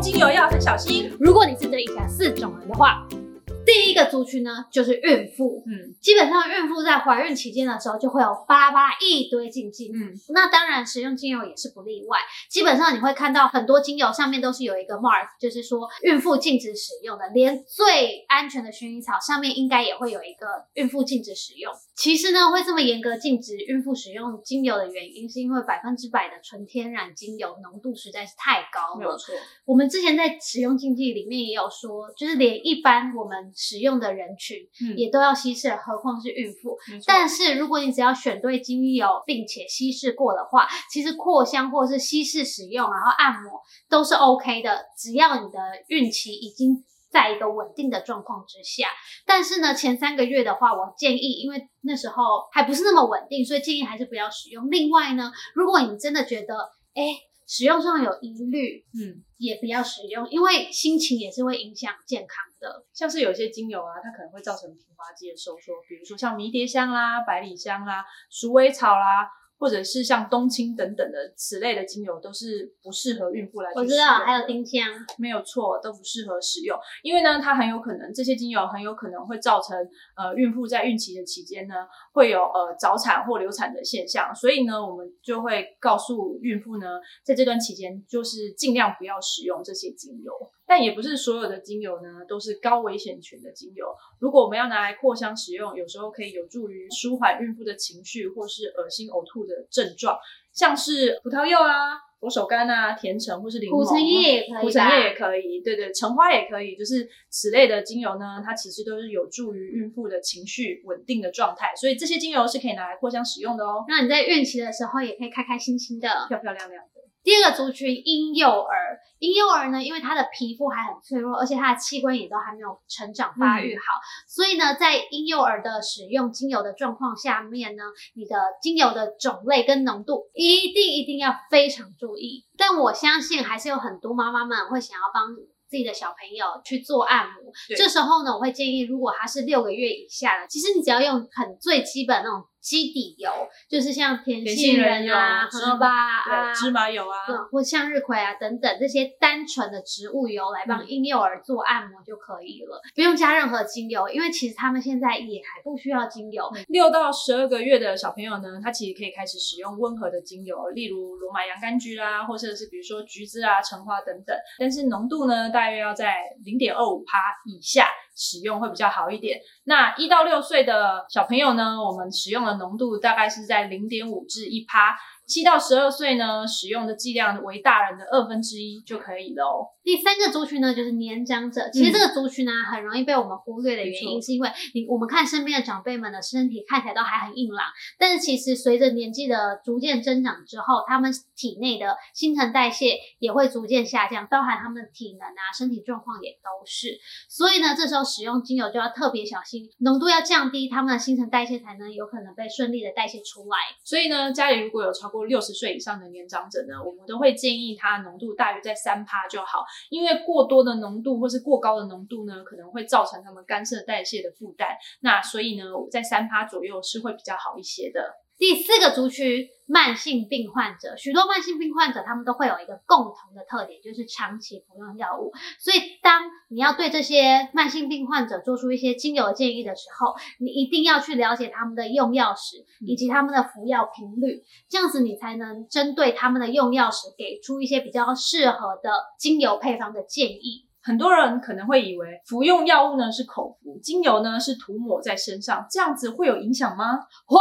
精油要很小心。如果你是这以下四种人的话，第一个族群呢就是孕妇。嗯基本上孕妇在怀孕期间的时候就会有巴拉巴拉一堆禁忌。嗯，那当然，使用精油也是不例外。基本上你会看到很多精油上面都是有一个 mark，就是说孕妇禁止使用的。连最安全的薰衣草上面应该也会有一个孕妇禁止使用。其实呢，会这么严格禁止孕妇使用精油的原因，是因为百分之百的纯天然精油浓度实在是太高了。没有错。我们之前在使用禁忌里面也有说，就是连一般我们使用的人群嗯也都要稀释，何况是孕妇。但是如果你只要选对精油，并且稀释过的话，其实扩香或是稀释使用，然后按摩都是 OK 的，只要你的孕期已经在一个稳定的状况之下。但是呢，前三个月的话，我建议，因为那时候还不是那么稳定，所以建议还是不要使用。另外呢，如果你真的觉得，哎，使用上有疑虑，嗯，也不要使用，因为心情也是会影响健康的。像是有些精油啊，它可能会造成平滑肌的收缩，比如说像迷迭香啦、百里香啦、鼠尾草啦，或者是像冬青等等的此类的精油，都是不适合孕妇来去我知道，还有丁香，没有错，都不适合使用，因为呢，它很有可能这些精油很有可能会造成呃孕妇在孕期的期间呢会有呃早产或流产的现象，所以呢，我们就会告诉孕妇呢，在这段期间就是尽量不要使用这些精油。但也不是所有的精油呢都是高危险群的精油，如果我们要拿来扩香使用，有时候可以有助于舒缓孕妇的情绪或是恶心呕吐的症状，像是葡萄柚啊、佛手柑啊、甜橙或是柠檬。苦橙叶也可以，苦橙叶也可以，对对，橙花也可以，就是此类的精油呢，它其实都是有助于孕妇的情绪稳定的状态，所以这些精油是可以拿来扩香使用的哦，那你在孕期的时候也可以开开心心的。漂漂亮亮的。第二个族群婴幼儿，婴幼儿呢，因为他的皮肤还很脆弱，而且他的器官也都还没有成长发育好，所以呢，在婴幼儿的使用精油的状况下面呢，你的精油的种类跟浓度一定一定要非常注意。但我相信还是有很多妈妈们会想要帮。自己的小朋友去做按摩，对这时候呢，我会建议，如果他是六个月以下的，其实你只要用很最基本那种基底油，就是像甜甜杏杏仁油芝荷巴啊、对，芝麻油啊，对，或向日葵啊等等这些单纯的植物油来帮嗯婴幼儿做按摩就可以了，不用加任何精油，因为其实他们现在也还不需要精油。六到十二个月的小朋友呢，他其实可以开始使用温和的精油，例如罗马洋甘菊啦，或者是比如说橘子啊、橙花等等。但是浓度呢，大约要在零点二五帕以下使用会比较好一点。那一到六岁的小朋友呢，我们使用的浓度大概是在零点五至一趴。七到十二岁呢，使用的剂量为大人的二分之一就可以了哦。第三个族群呢，就是年长者。其实这个族群呢，很容易被我们忽略的原因，是因为你我们看身边的长辈们的身体看起来都还很硬朗，但是其实随着年纪的逐渐增长之后，他们体内的新陈代谢也会逐渐下降，包含他们的体能啊、身体状况也都是。所以呢，这时候使用精油就要特别小心，浓度要降低，他们的新陈代谢才能有可能被顺利的代谢出来。所以呢，家里如果有超过六十岁以上的年长者呢，我们都会建议它浓度大约在三趴就好，因为过多的浓度或是过高的浓度呢，可能会造成他们肝肾代谢的负担。那所以呢，在三趴左右是会比较好一些的。第四个族群，慢性病患者，许多慢性病患者他们都会有一个共同的特点，就是长期服用药物。所以，当你要对这些慢性病患者做出一些精油的建议的时候，你一定要去了解他们的用药史以及他们的服药频率，这样子你才能针对他们的用药史给出一些比较适合的精油配方的建议。很多人可能会以为服用药物呢是口服，精油呢是涂抹在身上，这样子会有影响吗？会，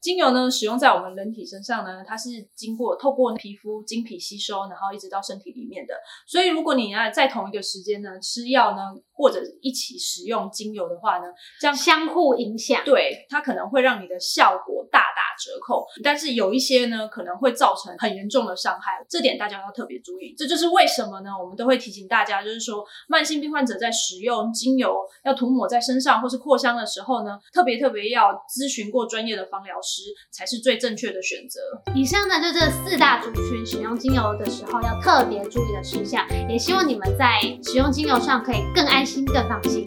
精油呢，使用在我们人体身上呢，它是经过透过皮肤经皮吸收，然后一直到身体里面的。所以，如果你要在同一个时间呢吃药呢，或者一起使用精油的话呢，这样相互影响。对它可能会让你的效果大打折扣。但是有一些呢，可能会造成很严重的伤害，这点大家要特别注意。这就是为什么呢，我们都会提醒大家，就是说慢性病患者在使用精油要涂抹在身上或是扩香的时候呢，特别特别要咨询过专业的芳疗师，才是最正确的选择。以上呢，就这四大族群使用精油的时候要特别注意的事项，也希望你们在使用精油上可以更安心、更放心。